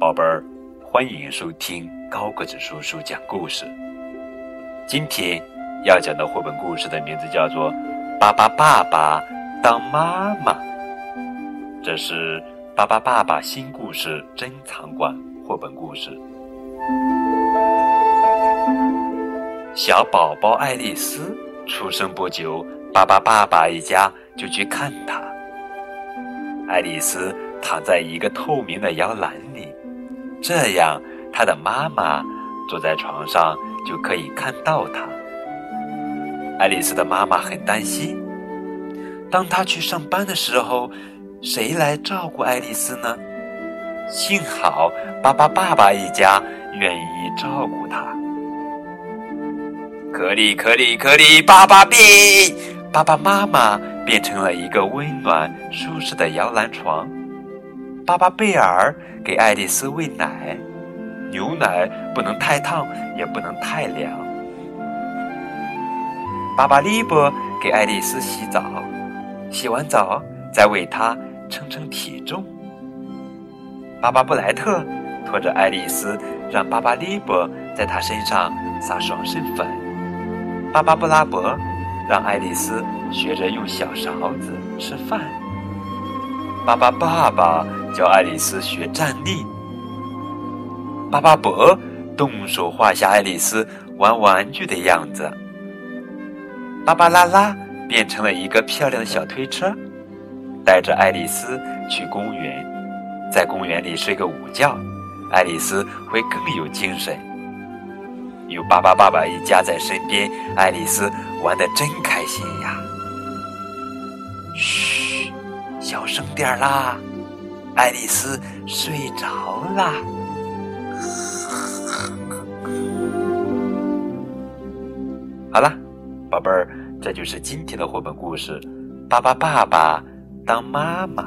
宝贝儿，欢迎收听高个子叔叔讲故事。今天要讲的绘本故事的名字叫做《巴巴爸爸当妈妈》，这是巴巴爸爸新故事珍藏馆绘本故事。小宝宝爱丽丝出生不久，巴巴爸爸一家就去看她。爱丽丝躺在一个透明的摇篮里。这样，他的妈妈坐在床上就可以看到他。爱丽丝的妈妈很担心，当她去上班的时候，谁来照顾爱丽丝呢？幸好巴巴爸爸一家愿意照顾她。可里可里可里，巴巴比，爸爸妈妈变成了一个温暖舒适的摇篮床。巴巴贝尔给爱丽丝喂奶，牛奶不能太烫，也不能太凉。巴巴利波给爱丽丝洗澡，洗完澡再为她称称体重。巴巴布莱特拖着爱丽丝，让巴巴利波在她身上撒爽身粉。巴巴布拉伯让爱丽丝学着用小勺子吃饭。巴巴爸爸教爱丽丝学站立，巴巴伯动手画下爱丽丝玩玩具的样子。巴巴拉拉变成了一个漂亮的小推车，带着爱丽丝去公园，在公园里睡个午觉，爱丽丝会更有精神。有巴巴爸爸一家在身边，爱丽丝玩的真开心呀。嘘。小声点啦，爱丽丝睡着啦。好了，宝贝儿，这就是今天的绘本故事《巴巴爸爸当妈妈》。